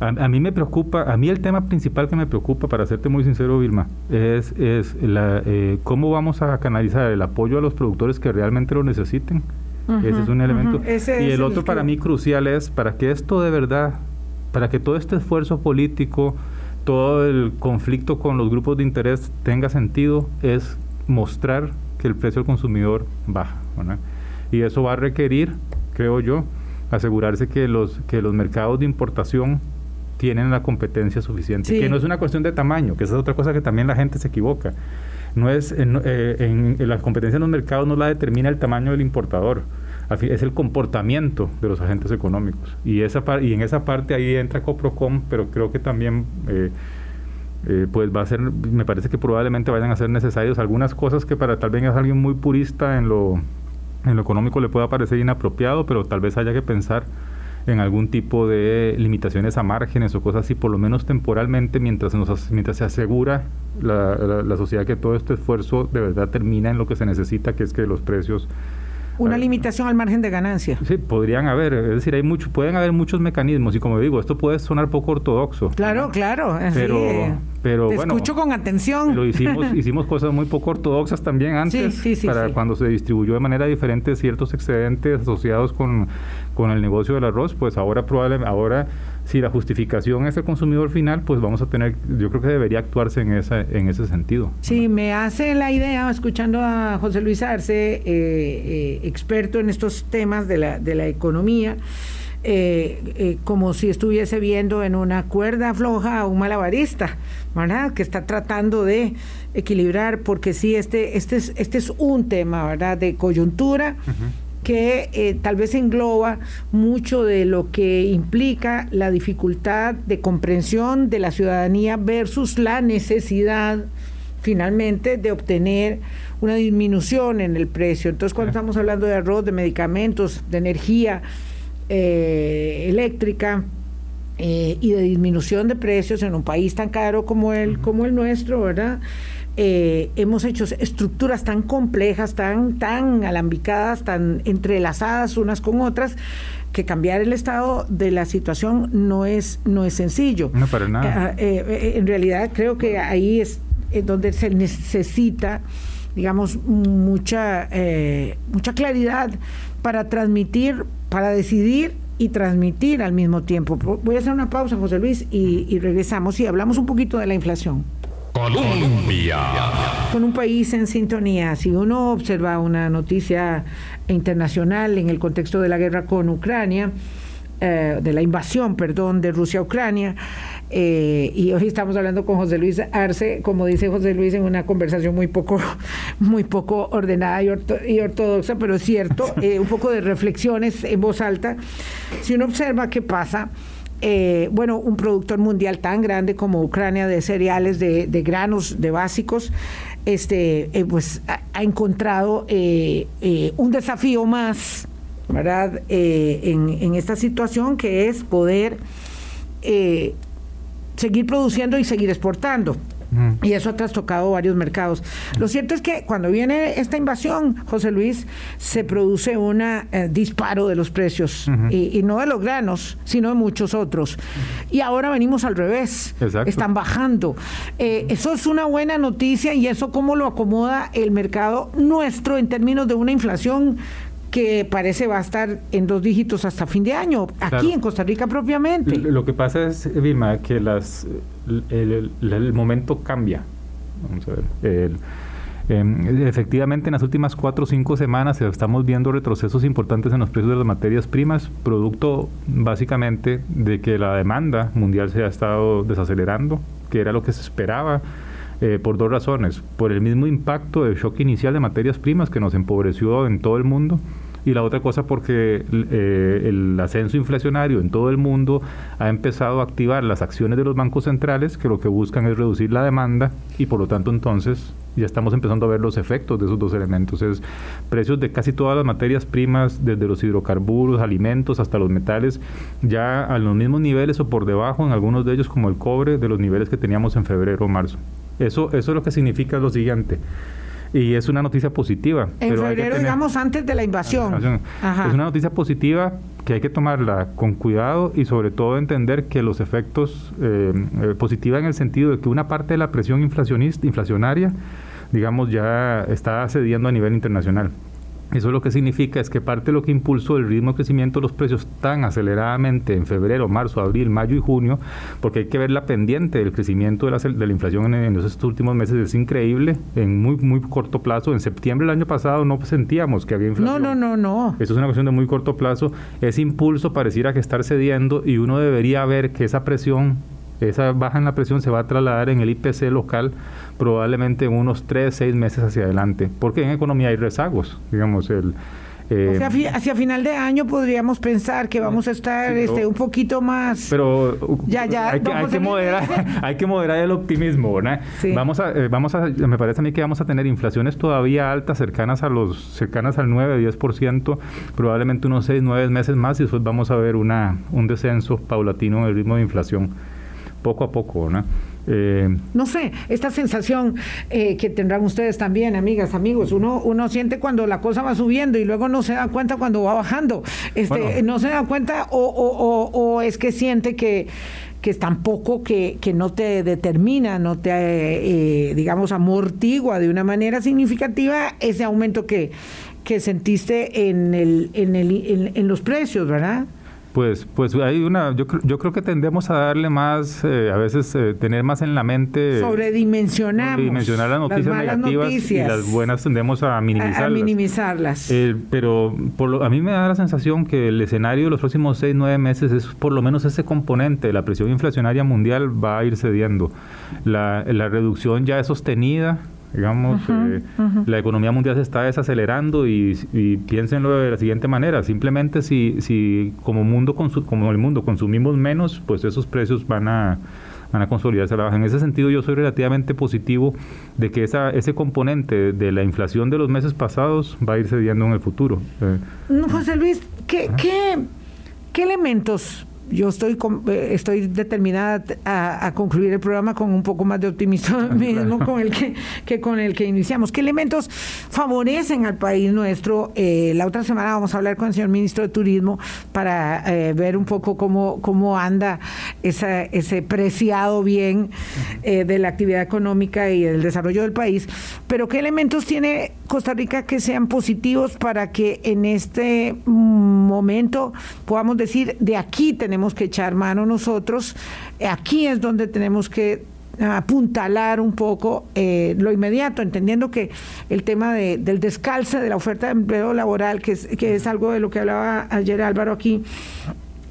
a, mí me preocupa, a mí el tema principal que me preocupa, para serte muy sincero, Vilma, es, es la, eh, cómo vamos a canalizar el apoyo a los productores que realmente lo necesiten. Ese es un elemento. y el otro para mí crucial es, para que esto de verdad, para que todo este esfuerzo político, todo el conflicto con los grupos de interés tenga sentido, es mostrar que el precio del consumidor baja. Y eso va a requerir, creo yo, asegurarse que los, que los mercados de importación tienen la competencia suficiente. Que no es una cuestión de tamaño, que esa es otra cosa que también la gente se equivoca. No es en, eh, la competencia en los mercados no la determina el tamaño del importador, es el comportamiento de los agentes económicos. Y, esa y en esa parte ahí entra Coprocom, pero creo que también... Eh, eh, pues va a ser, me parece que probablemente vayan a ser necesarios algunas cosas que para tal vez alguien muy purista en lo, en lo económico le pueda parecer inapropiado, pero tal vez haya que pensar en algún tipo de limitaciones a márgenes o cosas así, por lo menos temporalmente, mientras, nos, mientras se asegura la, la sociedad que todo este esfuerzo de verdad termina en lo que se necesita, que es que los precios una limitación al margen de ganancia. Sí, podrían haber, es decir, hay mucho, pueden haber muchos mecanismos y como digo, esto puede sonar poco ortodoxo. Claro, claro. Pero, pero te bueno, escucho con atención. Lo hicimos, hicimos cosas muy poco ortodoxas también antes, sí, sí, para cuando se distribuyó de manera diferente ciertos excedentes asociados con, con el negocio del arroz, pues ahora probablemente, ahora si la justificación es el consumidor final, pues vamos a tener, yo creo que debería actuarse en, esa, en ese sentido. Sí, me hace la idea, escuchando a José Luis Arce, eh, eh, experto en estos temas de la, de la economía, eh, como si estuviese viendo en una cuerda floja a un malabarista, ¿verdad? Que está tratando de equilibrar, porque sí, este, este, es, este es un tema, ¿verdad? De coyuntura que eh, tal vez engloba mucho de lo que implica la dificultad de comprensión de la ciudadanía versus la necesidad finalmente de obtener una disminución en el precio. Entonces, cuando estamos hablando de arroz, de medicamentos, de energía eh, eléctrica, eh, y de disminución de precios en un país tan caro como el, como el nuestro, ¿verdad? Eh, hemos hecho estructuras tan complejas, tan, tan alambicadas, tan entrelazadas unas con otras, que cambiar el estado de la situación no es, no es sencillo. No, para nada. Eh, eh, en realidad creo que ahí es donde se necesita digamos, mucha, mucha claridad para transmitir, para decidir y transmitir al mismo tiempo. Voy a hacer una pausa, José Luis, y, y regresamos y hablamos un poquito de la inflación. Colombia. Con un país en sintonía. Si uno observa una noticia internacional en el contexto de la guerra con Ucrania, eh, de la invasión, perdón, de Rusia a Ucrania, eh, y hoy estamos hablando con José Luis Arce, como dice José Luis, en una conversación muy poco, muy poco ordenada y, ortodoxa, pero es cierto, eh, un poco de reflexiones en voz alta. Si uno observa qué pasa, eh, bueno, un productor mundial tan grande como Ucrania de cereales, de, granos, de básicos, este, eh, pues ha, encontrado eh, un desafío más, ¿verdad? En, en, esta situación que es poder seguir produciendo y seguir exportando. Y eso ha trastocado varios mercados. Lo cierto es que cuando viene esta invasión, José Luis, se produce un eh, disparo de los precios, y, no de los granos, sino de muchos otros. Y ahora venimos al revés, están bajando. Eh, eso es una buena noticia y eso cómo lo acomoda el mercado nuestro en términos de una inflación que parece va a estar en dos dígitos hasta fin de año, aquí en Costa Rica propiamente. Lo que pasa es, Vilma, que las, el, momento cambia. Vamos a ver. Em, efectivamente, en las últimas cuatro o cinco semanas estamos viendo retrocesos importantes en los precios de las materias primas, producto básicamente de que la demanda mundial se ha estado desacelerando, que era lo que se esperaba. Eh, por dos razones. Por el mismo impacto del shock inicial de materias primas que nos empobreció en todo el mundo y la otra cosa porque eh, el ascenso inflacionario en todo el mundo ha empezado a activar las acciones de los bancos centrales que lo que buscan es reducir la demanda y por lo tanto entonces ya estamos empezando a ver los efectos de esos dos elementos. Es precios de casi todas las materias primas, desde los hidrocarburos, alimentos hasta los metales, ya a los mismos niveles o por debajo en algunos de ellos como el cobre de los niveles que teníamos en febrero o marzo. Eso, eso lo que significa lo siguiente y es una noticia positiva. En febrero, digamos, antes de la invasión. Es una noticia positiva que hay que tomarla con cuidado y sobre todo entender que los efectos eh, eh, positiva en el sentido de que una parte de la presión inflacionista, inflacionaria, digamos, ya está cediendo a nivel internacional. Eso lo que significa es que parte de lo que impulsó el ritmo de crecimiento de los precios tan aceleradamente en febrero, marzo, abril, mayo y junio, porque hay que ver la pendiente del crecimiento de la, de la inflación en, estos últimos meses, es increíble, en muy, muy corto plazo. En septiembre del año pasado no sentíamos que había inflación. No, no, no, no. Eso es una cuestión de muy corto plazo. Ese impulso pareciera que estar cediendo y uno debería ver que esa presión esa baja en la presión se va a trasladar en el IPC local probablemente en unos 3, 6 meses hacia adelante, porque en economía hay rezagos, digamos, el... Eh, hacia final de año podríamos pensar que vamos a estar este, un poquito más. Pero ya, ya, hay, que, hay que moderar, hay que moderar el optimismo, ¿verdad? Vamos a, eh, vamos a, me parece a mí que vamos a tener inflaciones todavía altas, cercanas a los, cercanas al 9, 10%, probablemente unos 6, 9 meses más y después vamos a ver una, un descenso paulatino en el ritmo de inflación, poco a poco, ¿no? Eh, no sé, esta sensación eh, que tendrán ustedes también, amigas, amigos, uno, uno siente cuando la cosa va subiendo y luego no se da cuenta cuando va bajando. Este, No se da cuenta o, o, o, es que siente que que es tampoco que, que no te determina, no te, eh, digamos, amortigua de una manera significativa ese aumento que, que sentiste en, el, en, el, en los precios, ¿verdad? Pues, pues hay una, yo, yo creo que tendemos a darle más, eh, a veces eh, tener más en la mente. Sobredimensionamos. Sobredimensionar las noticias negativas y las buenas tendemos a minimizarlas. A, minimizarlas. Eh, pero por a mí me da la sensación que el escenario de los próximos seis, nueve meses es por lo menos ese componente, la presión inflacionaria mundial va a ir cediendo. La, la reducción ya es sostenida Digamos, eh, la economía mundial se está desacelerando y, piénsenlo de la siguiente manera, simplemente si, si como, mundo como el mundo consumimos menos, pues esos precios van a, van a consolidarse a la baja. En ese sentido yo soy relativamente positivo de que esa, ese componente de la inflación de los meses pasados va a ir cediendo en el futuro. Eh, José Luis, ¿qué, qué, qué elementos yo estoy, eh, estoy determinada a, concluir el programa con un poco más de optimismo mismo con el que, que, con el que iniciamos. ¿Qué elementos favorecen al país nuestro? Eh, la otra semana vamos a hablar con el señor ministro de Turismo para eh, ver un poco cómo, cómo anda esa, ese preciado bien de la actividad económica y el desarrollo del país. Pero ¿qué elementos tiene Costa Rica que sean positivos para que en este momento podamos decir de aquí tenemos que echar mano nosotros. Aquí es donde tenemos que apuntalar un poco eh, lo inmediato, entendiendo que el tema del descalce de la oferta de empleo laboral, que es, que es algo de lo que hablaba ayer Álvaro aquí,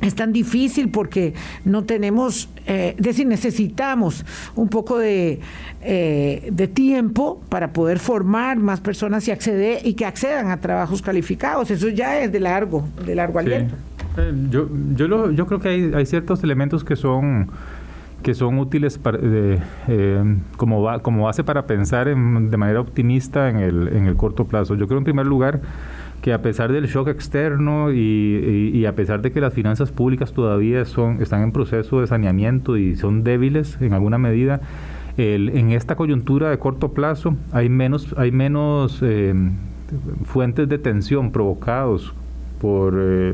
es tan difícil porque no tenemos, eh, es decir, necesitamos un poco de, eh, de tiempo para poder formar más personas y acceder y que accedan a trabajos calificados. Eso ya es de largo, de largo aliento. Eh, yo, yo, yo creo que hay, hay ciertos elementos que son que son útiles para, eh, como, va, como base para pensar de manera optimista en el, en el corto plazo. Yo creo en primer lugar que a pesar del shock externo y, y, a pesar de que las finanzas públicas todavía son, están en proceso de saneamiento y son débiles en alguna medida, el, en esta coyuntura de corto plazo hay menos, hay menos eh, fuentes de tensión provocados por eh,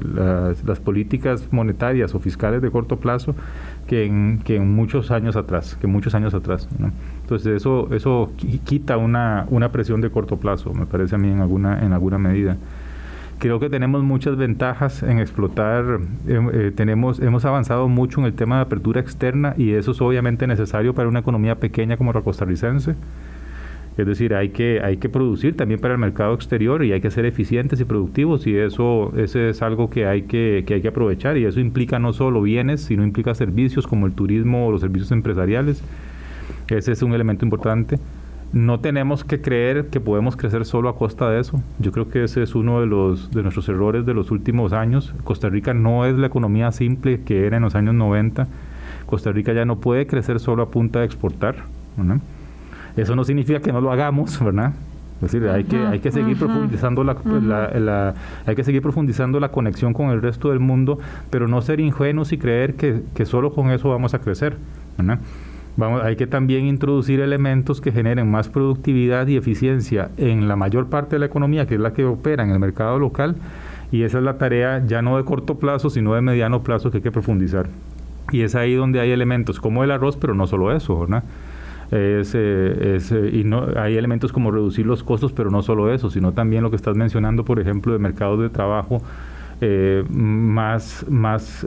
las, políticas monetarias o fiscales de corto plazo que en, que en muchos años atrás, que muchos años atrás. Entonces eso, eso quita una, una presión de corto plazo, me parece a mí en alguna, en alguna medida. Creo que tenemos muchas ventajas en explotar, eh, eh, tenemos, hemos avanzado mucho en el tema de apertura externa y eso es obviamente necesario para una economía pequeña como la costarricense. Es decir, hay que, hay que producir también para el mercado exterior y hay que ser eficientes y productivos y eso, ese es algo que hay que, que hay que aprovechar y eso implica no solo bienes, sino implica servicios como el turismo o los servicios empresariales. Ese es un elemento importante. No tenemos que creer que podemos crecer solo a costa de eso. Yo creo que ese es uno de, los, de nuestros errores de los últimos años. Costa Rica no es la economía simple que era en los años 90. Costa Rica ya no puede crecer solo a punta de exportar. Eso no significa que no lo hagamos, ¿verdad? Es decir, hay que, hay que seguir profundizando la, la, hay que seguir profundizando la conexión con el resto del mundo, pero no ser ingenuos y creer que, que solo con eso vamos a crecer. ¿verdad? Vamos, hay que también introducir elementos que generen más productividad y eficiencia en la mayor parte de la economía, que es la que opera en el mercado local, y esa es la tarea ya no de corto plazo, sino de mediano plazo que hay que profundizar. Y es ahí donde hay elementos como el arroz, pero no solo eso, ¿verdad? Es, eh, es, eh, y no, hay elementos como reducir los costos, pero no solo eso, sino también lo que estás mencionando, por ejemplo, de mercados de trabajo eh, más, más,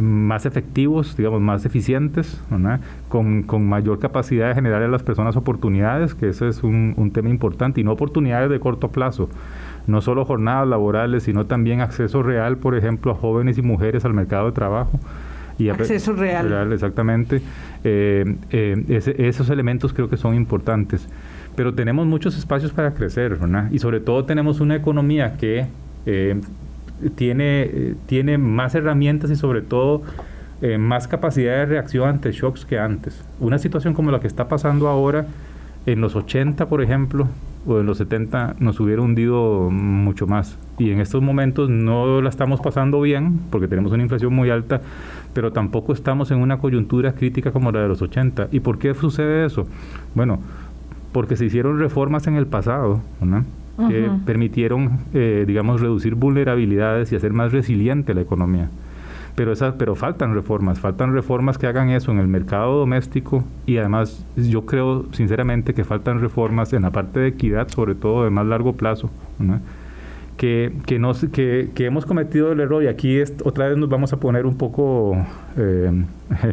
más efectivos, digamos, más eficientes, con, con, mayor capacidad de generar a las personas oportunidades, que ese es un, un tema importante, y no oportunidades de corto plazo no solo jornadas laborales, sino también acceso real, por ejemplo, a jóvenes y mujeres al mercado de trabajo. Y Acceso real. Exactamente. Eh, eh, esos elementos creo que son importantes. Pero tenemos muchos espacios para crecer, ¿verdad? Y sobre todo tenemos una economía que eh, tiene, tiene más herramientas y sobre todo más capacidad de reacción ante shocks que antes. Una situación como la que está pasando ahora, en los 80, por ejemplo, o en los 70 nos hubiera hundido mucho más. Y en estos momentos no la estamos pasando bien porque tenemos una inflación muy alta, pero tampoco estamos en una coyuntura crítica como la de los 80. ¿Y por qué sucede eso? Bueno, porque se hicieron reformas en el pasado, que permitieron, eh, digamos, reducir vulnerabilidades y hacer más resiliente la economía. Pero, esas, pero faltan reformas, faltan reformas que hagan eso en el mercado doméstico y además yo creo sinceramente que faltan reformas en la parte de equidad, sobre todo de más largo plazo que, que, nos, que, que, hemos cometido el error y aquí otra vez nos vamos a poner un poco eh,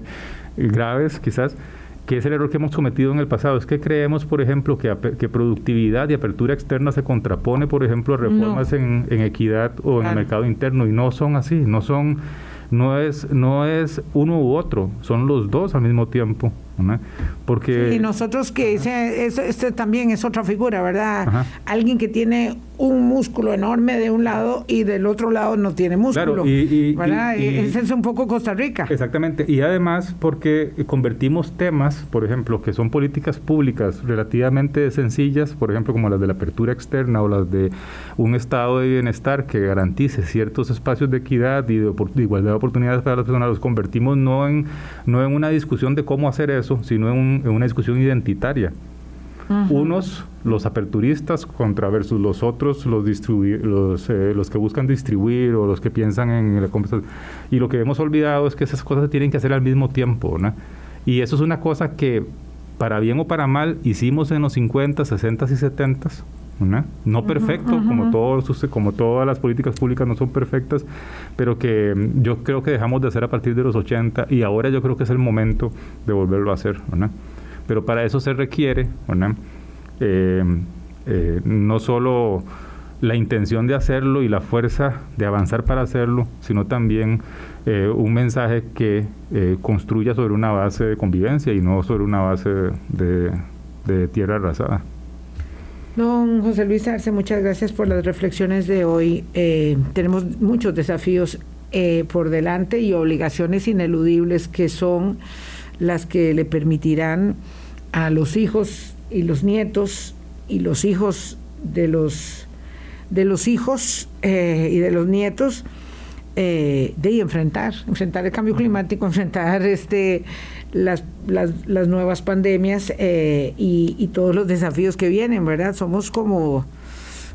graves quizás, que es el error que hemos cometido en el pasado. Es que creemos, por ejemplo, que, que productividad y apertura externa se contrapone, por ejemplo, a reformas en, en, equidad o en el mercado interno y no son así, no son no es, no es uno u otro, son los dos al mismo tiempo. Porque... y nosotros que ese, este también es otra figura, ¿verdad? Alguien que tiene un músculo enorme de un lado y del otro lado no tiene músculo. y, ¿verdad? Ese es un poco Costa Rica. Exactamente. Y además porque convertimos temas, por ejemplo, que son políticas públicas relativamente sencillas, por ejemplo, como las de la apertura externa o las de un estado de bienestar que garantice ciertos espacios de equidad y de, igualdad de oportunidades para las personas, los convertimos no en, no en una discusión de cómo hacer eso, sino en, una discusión identitaria. Unos, los aperturistas, contra versus los otros, los, los, eh, los que buscan distribuir o los que piensan en la conversación. Y lo que hemos olvidado es que esas cosas se tienen que hacer al mismo tiempo. ¿no? Y eso es una cosa que, para bien o para mal, hicimos en los 50, 60 y 70. ¿No? no perfecto, como, todos, como todas las políticas públicas no son perfectas, pero que mm, yo creo que dejamos de hacer a partir de los 80 y ahora yo creo que es el momento de volverlo a hacer. ¿no? Pero para eso se requiere eh, eh, no solo la intención de hacerlo y la fuerza de avanzar para hacerlo, sino también eh, un mensaje que construya sobre una base de convivencia y no sobre una base de, de tierra arrasada. Don José Luis Arce, muchas gracias por las reflexiones de hoy. tenemos muchos desafíos por delante y obligaciones ineludibles que son las que le permitirán a los hijos y los nietos y los hijos de los de los hijos eh, y de los nietos eh, de enfrentar enfrentar el cambio climático enfrentar este las, las, nuevas pandemias eh, y, todos los desafíos que vienen verdad somos como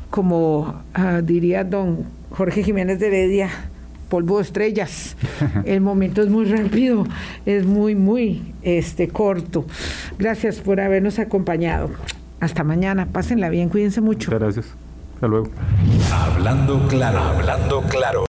como ah, diría don Jorge Jiménez de Heredia polvo de estrellas. El momento es muy rápido, es muy, muy este, corto. Gracias por habernos acompañado. Hasta mañana. Pásenla bien, cuídense mucho. Muchas gracias. Hasta luego. Hablando claro, hablando claro.